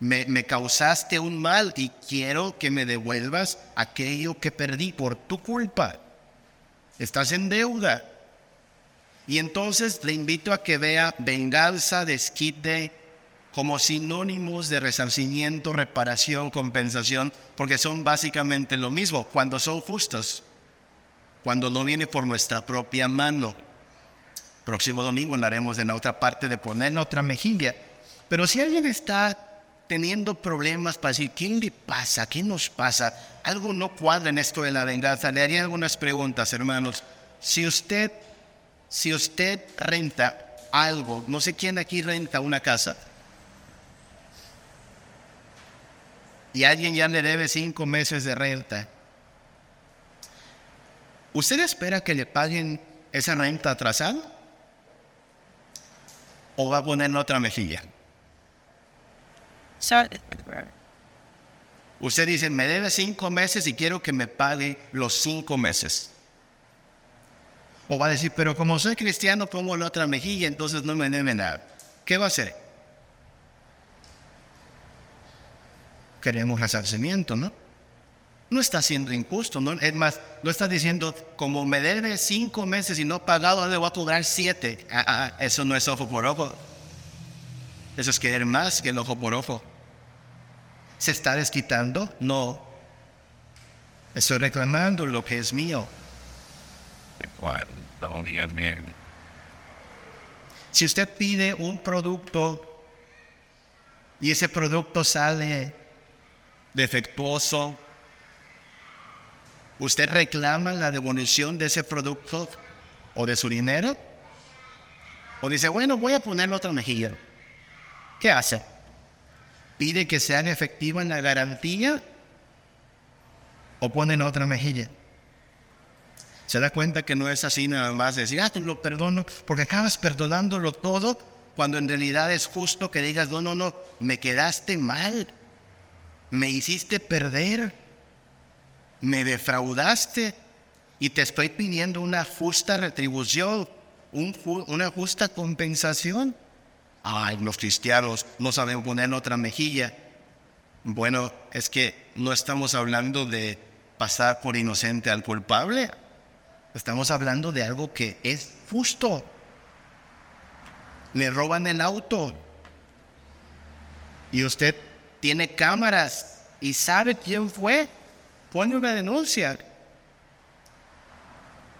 S1: Me, me, causaste un mal y quiero que me devuelvas aquello que perdí por tu culpa. Estás en deuda. Y entonces le invito a que vea venganza, desquite como sinónimos de resarcimiento, reparación, compensación, porque son básicamente lo mismo cuando son justos, cuando no viene por nuestra propia mano. Próximo domingo hablaremos en la otra parte de poner otra mejilla. Pero si alguien está teniendo problemas para decir, ¿qué le pasa? ¿Qué nos pasa? Algo no cuadra en esto de la venganza. Le haría algunas preguntas, hermanos. Si usted si usted renta algo, no sé quién aquí renta una casa, y alguien ya le debe cinco meses de renta, ¿usted espera que le paguen esa renta atrasada? ¿O va a poner otra mejilla? Usted dice, me debe cinco meses y quiero que me pague los cinco meses. O va a decir, pero como soy cristiano, pongo la otra mejilla, entonces no me debe nada. ¿Qué va a hacer? Queremos resarcimiento, ¿no? No está siendo injusto, ¿no? Es más, no está diciendo, como me debe cinco meses y no he pagado, le voy a cobrar siete. Ah, ah, eso no es ojo por ojo. Eso es querer más que el ojo por ojo. ¿Se está desquitando? No. Estoy reclamando lo que es mío. Si usted pide un producto y ese producto sale defectuoso, ¿usted reclama la devolución de ese producto o de su dinero? O dice, bueno, voy a ponerle otra mejilla. ¿Qué hace? ¿Pide que sean efectivas en la garantía o ponen otra mejilla? Se da cuenta que no es así nada más decir, ah, te lo perdono, porque acabas perdonándolo todo cuando en realidad es justo que digas, no, no, no, me quedaste mal, me hiciste perder, me defraudaste y te estoy pidiendo una justa retribución, una justa compensación. Ay, los cristianos no saben poner otra mejilla. Bueno, es que no estamos hablando de pasar por inocente al culpable. Estamos hablando de algo que es justo le roban el auto y usted tiene cámaras y sabe quién fue, pone una denuncia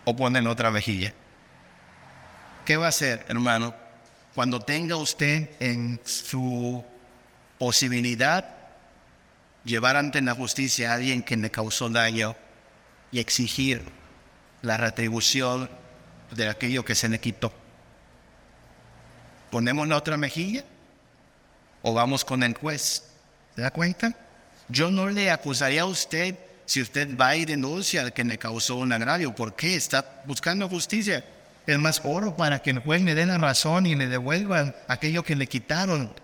S1: o ponen otra vejilla. ¿Qué va a hacer, hermano? Cuando tenga usted en su posibilidad llevar ante la justicia a alguien que le causó daño y exigir la retribución de aquello que se le quitó. ¿Ponemos la otra mejilla? ¿O vamos con el juez? ¿Se da cuenta? Yo no le acusaría a usted si usted va y denuncia al que le causó un agravio. ¿Por qué? Está buscando justicia. Es más oro para que el juez le dé la razón y le devuelvan aquello que le quitaron.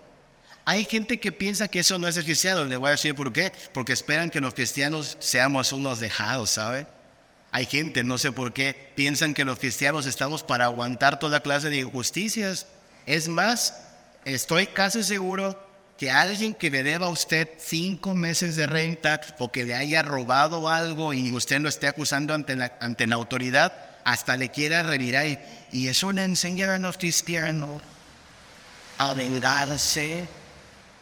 S1: Hay gente que piensa que eso no es el cristiano. Le voy a decir por qué. Porque esperan que los cristianos seamos unos dejados, ¿sabe? Hay gente, no sé por qué, piensan que los cristianos estamos para aguantar toda clase de injusticias. Es más, estoy casi seguro que alguien que le deba a usted cinco meses de renta o que le haya robado algo y usted lo esté acusando ante la, ante la autoridad, hasta le quiera revirar. Y, y eso le a los cristianos a vengarse.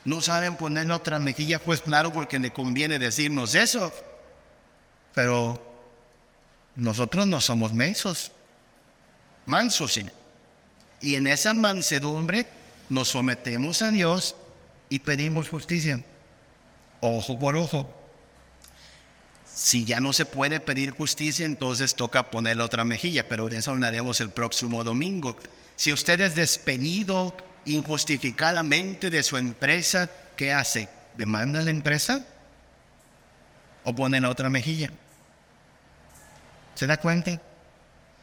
S1: No saben poner otra mejilla, pues claro, porque le conviene decirnos eso. Pero nosotros no somos mensos, mansos. Y en esa mansedumbre nos sometemos a Dios y pedimos justicia, ojo por ojo. Si ya no se puede pedir justicia, entonces toca poner otra mejilla, pero de eso hablaremos el próximo domingo. Si usted es despedido injustificadamente de su empresa, ¿qué hace? ¿Demanda la empresa? ¿O pone la otra mejilla? ¿Se da cuenta?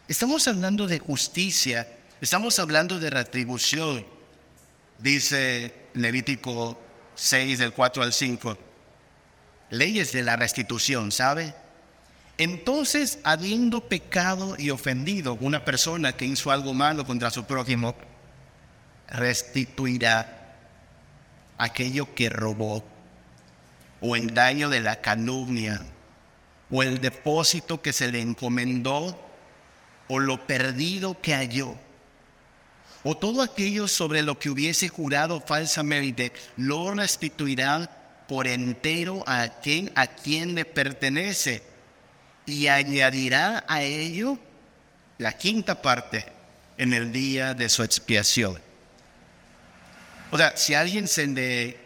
S1: Estamos hablando de justicia Estamos hablando de retribución, dice Levítico 6 del 4 al 5. Leyes de la restitución, ¿sabe? Entonces, habiendo pecado y ofendido una persona que hizo algo malo contra su prójimo, restituirá aquello que robó, o el daño de la calumnia, o el depósito que se le encomendó, o lo perdido que halló o todo aquello sobre lo que hubiese jurado falsamente, lo restituirá por entero a quien, a quien le pertenece y añadirá a ello la quinta parte en el día de su expiación. O sea, si alguien se le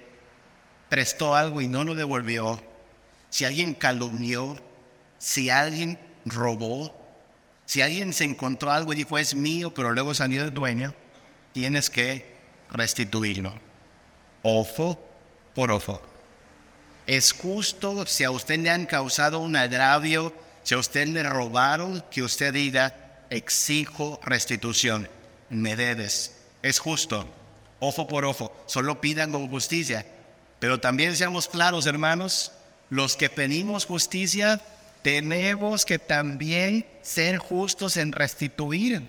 S1: prestó algo y no lo devolvió, si alguien calumnió, si alguien robó, si alguien se encontró algo y dijo es mío, pero luego salió el dueño, tienes que restituirlo. Ojo por ojo. Es justo si a usted le han causado un agravio, si a usted le robaron, que usted diga, exijo restitución, me debes. Es justo, ojo por ojo, solo pidan con justicia. Pero también seamos claros, hermanos, los que pedimos justicia, tenemos que también ser justos en restituir.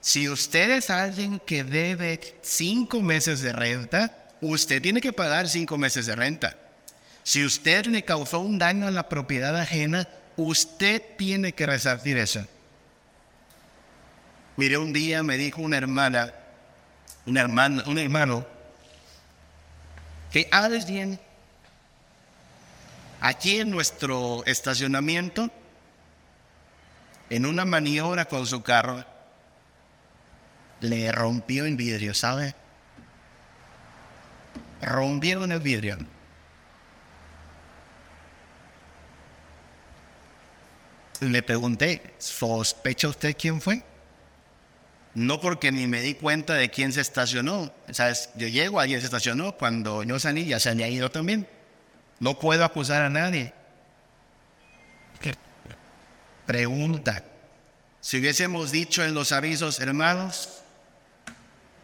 S1: Si usted es alguien que debe cinco meses de renta, usted tiene que pagar cinco meses de renta. Si usted le causó un daño a la propiedad ajena, usted tiene que resarcir eso. Mire, un día me dijo una hermana, una hermana, un hermano, que alguien aquí en nuestro estacionamiento, en una maniobra con su carro, le rompió el vidrio, ¿sabe? rompieron el vidrio. Le pregunté, ¿sospecha usted quién fue? No porque ni me di cuenta de quién se estacionó. ¿Sabes? Yo llego, alguien se estacionó. Cuando yo salí, ya se había ido también. No puedo acusar a nadie. Pregunta. Si hubiésemos dicho en los avisos, hermanos,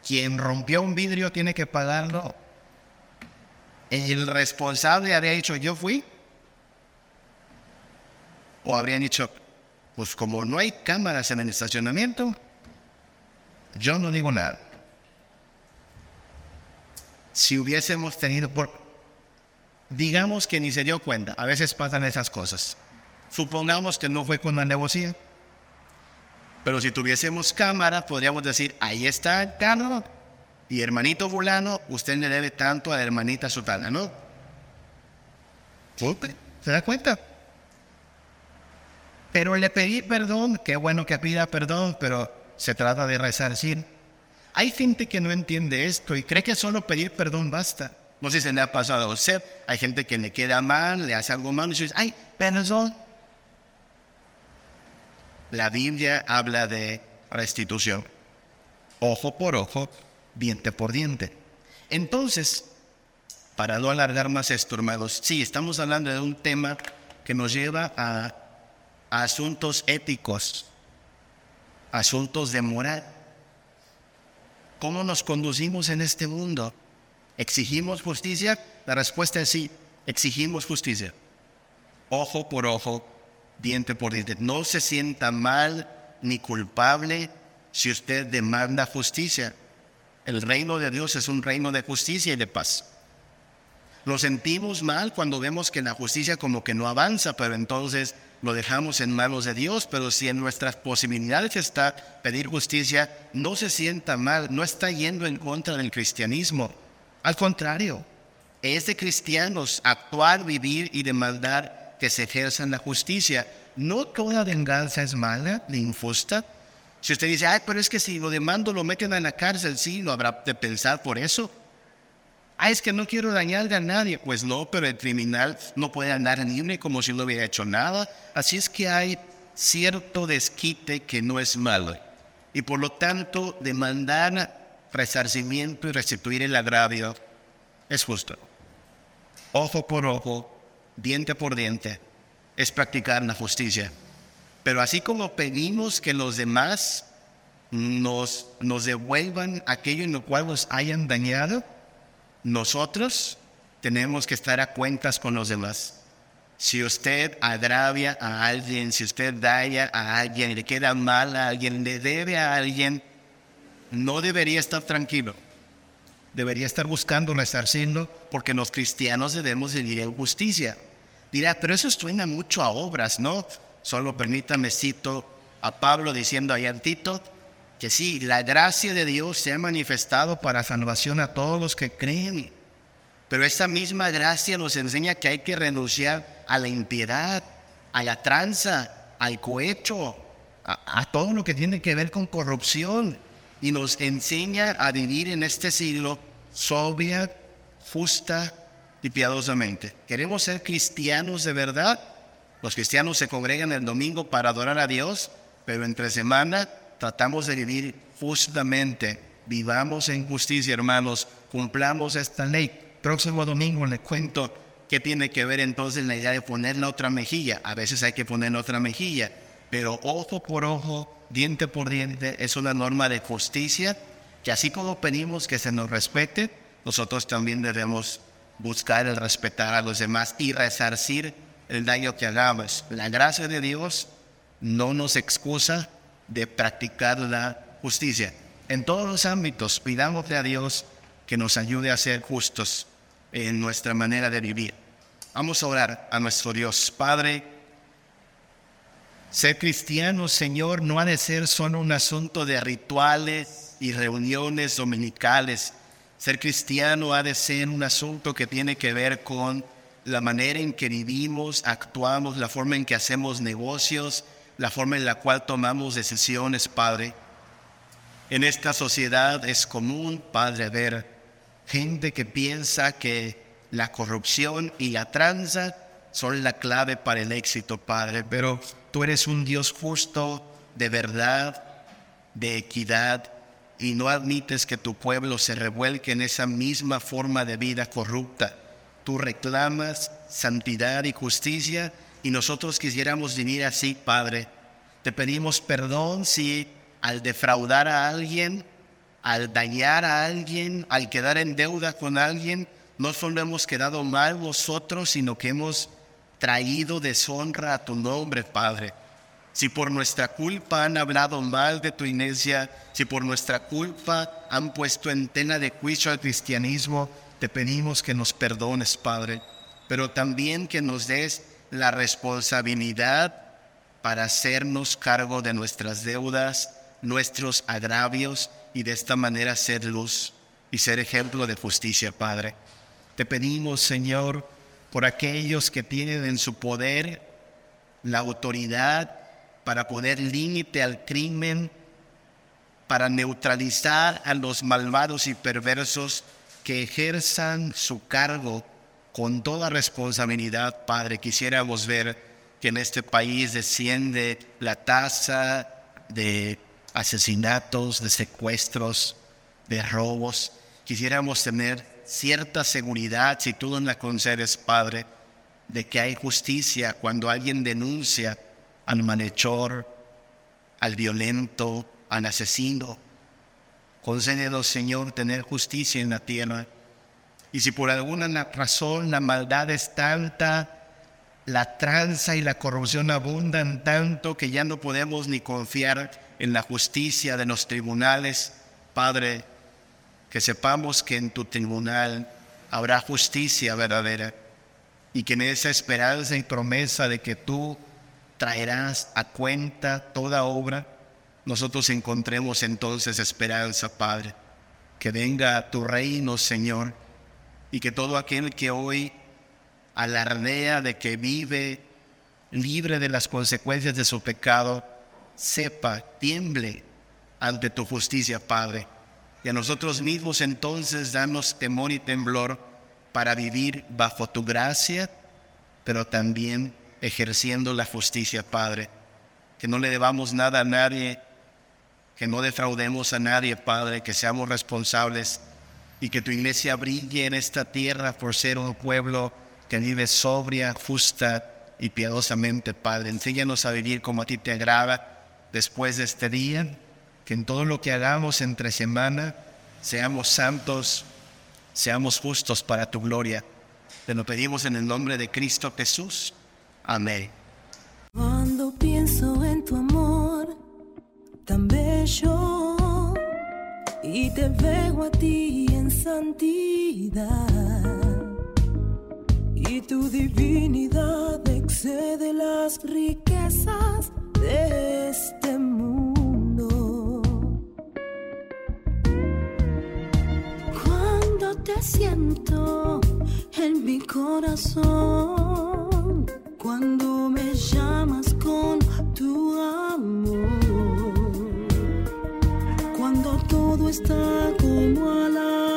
S1: quien rompió un vidrio tiene que pagarlo. El responsable habría dicho, yo fui. O habrían dicho, pues como no hay cámaras en el estacionamiento, yo no digo nada. Si hubiésemos tenido por... Digamos que ni se dio cuenta, a veces pasan esas cosas. Supongamos que no fue con la negocia. Pero si tuviésemos cámara, podríamos decir, ahí está el carro. Y hermanito fulano, usted le debe tanto a hermanita sutana, ¿no? ¿Se da cuenta? Pero le pedí perdón, qué bueno que pida perdón, pero se trata de resarcir. Hay gente que no entiende esto y cree que solo pedir perdón basta. No sé si le ha pasado a usted. Hay gente que le queda mal, le hace algo mal y dice, ay, perdón. La Biblia habla de restitución. Ojo por ojo, diente por diente. Entonces, para no alargar más esto, sí, estamos hablando de un tema que nos lleva a, a asuntos éticos, asuntos de moral. ¿Cómo nos conducimos en este mundo? ¿Exigimos justicia? La respuesta es sí, exigimos justicia. Ojo por ojo, diente por diente. No se sienta mal ni culpable si usted demanda justicia. El reino de Dios es un reino de justicia y de paz. Lo sentimos mal cuando vemos que la justicia como que no avanza, pero entonces lo dejamos en manos de Dios, pero si en nuestras posibilidades está pedir justicia, no se sienta mal, no está yendo en contra del cristianismo. Al contrario, es de cristianos actuar, vivir y demandar que se ejerza la justicia. No toda venganza es mala ni injusta. Si usted dice, ay, pero es que si lo demando lo meten en la cárcel, sí, lo habrá de pensar por eso. Ay, es que no quiero dañarle a nadie. Pues no, pero el criminal no puede andar libre como si no hubiera hecho nada. Así es que hay cierto desquite que no es malo. Y por lo tanto, demandar resarcimiento y restituir el agravio es justo. Ojo por ojo, diente por diente, es practicar la justicia. Pero así como pedimos que los demás nos, nos devuelvan aquello en lo cual nos hayan dañado, nosotros tenemos que estar a cuentas con los demás. Si usted agravia a alguien, si usted daña a alguien, le queda mal a alguien, le debe a alguien, no debería estar tranquilo. Debería estar buscando resarciendo porque los cristianos debemos vivir en justicia. Dirá, pero eso suena mucho a obras, ¿no? Solo permítame cito a Pablo diciendo allá en Tito que sí, la gracia de Dios se ha manifestado para salvación a todos los que creen. Pero esa misma gracia nos enseña que hay que renunciar a la impiedad, a la tranza, al cohecho, a todo lo que tiene que ver con corrupción. Y nos enseña a vivir en este siglo sobria, justa y piadosamente. ¿Queremos ser cristianos de verdad? Los cristianos se congregan el domingo para adorar a Dios, pero entre semana tratamos de vivir justamente. Vivamos en justicia, hermanos. Cumplamos esta ley. Próximo domingo les cuento qué tiene que ver entonces la idea de poner la otra mejilla. A veces hay que poner la otra mejilla, pero ojo por ojo, diente por diente, es una norma de justicia que así como pedimos que se nos respete, nosotros también debemos buscar el respetar a los demás y resarcir el daño que hagamos. La gracia de Dios no nos excusa de practicar la justicia. En todos los ámbitos, pidámosle a Dios que nos ayude a ser justos en nuestra manera de vivir. Vamos a orar a nuestro Dios. Padre, ser cristiano, Señor, no ha de ser solo un asunto de rituales y reuniones dominicales ser cristiano ha de ser un asunto que tiene que ver con la manera en que vivimos, actuamos, la forma en que hacemos negocios, la forma en la cual tomamos decisiones, Padre. En esta sociedad es común, Padre, ver gente que piensa que la corrupción y la tranza son la clave para el éxito, Padre, pero tú eres un Dios justo, de verdad, de equidad, y no admites que tu pueblo se revuelque en esa misma forma de vida corrupta. Tú reclamas santidad y justicia y nosotros quisiéramos vivir así, Padre. Te pedimos perdón si al defraudar a alguien, al dañar a alguien, al quedar en deuda con alguien, no solo hemos quedado mal nosotros, sino que hemos traído deshonra a tu nombre, Padre. Si por nuestra culpa han hablado mal de tu iglesia, si por nuestra culpa han puesto en tela de juicio al cristianismo, te pedimos que nos perdones, Padre, pero también que nos des la responsabilidad para hacernos cargo de nuestras deudas, nuestros agravios y de esta manera ser luz y ser ejemplo de justicia, Padre. Te pedimos, Señor, por aquellos que tienen en su poder la autoridad para poner límite al crimen, para neutralizar a los malvados y perversos que ejerzan su cargo con toda responsabilidad, Padre. Quisiéramos ver que en este país desciende la tasa de asesinatos, de secuestros, de robos. Quisiéramos tener cierta seguridad, si tú nos la concedes, Padre, de que hay justicia cuando alguien denuncia al malhechor, al violento, al asesino. Concédenos, Señor, tener justicia en la tierra. Y si por alguna razón la maldad es tanta, la tranza y la corrupción abundan tanto que ya no podemos ni confiar en la justicia de los tribunales, Padre, que sepamos que en tu tribunal habrá justicia verdadera y que en esa esperanza y promesa de que tú traerás a cuenta toda obra, nosotros encontremos entonces esperanza, Padre. Que venga tu reino, Señor, y que todo aquel que hoy alardea de que vive libre de las consecuencias de su pecado, sepa, tiemble ante tu justicia, Padre. Y a nosotros mismos entonces danos temor y temblor para vivir bajo tu gracia, pero también ejerciendo la justicia, Padre. Que no le debamos nada a nadie, que no defraudemos a nadie, Padre, que seamos responsables y que tu iglesia brille en esta tierra por ser un pueblo que vive sobria, justa y piadosamente, Padre. Enséñanos a vivir como a ti te agrada después de este día que en todo lo que hagamos entre semana seamos santos, seamos justos para tu gloria. Te lo pedimos en el nombre de Cristo Jesús. Amén.
S2: Cuando pienso en tu amor tan bello y te veo a ti en santidad y tu divinidad excede las riquezas de este mundo. te siento en mi corazón cuando me llamas con tu amor. Cuando todo está como a la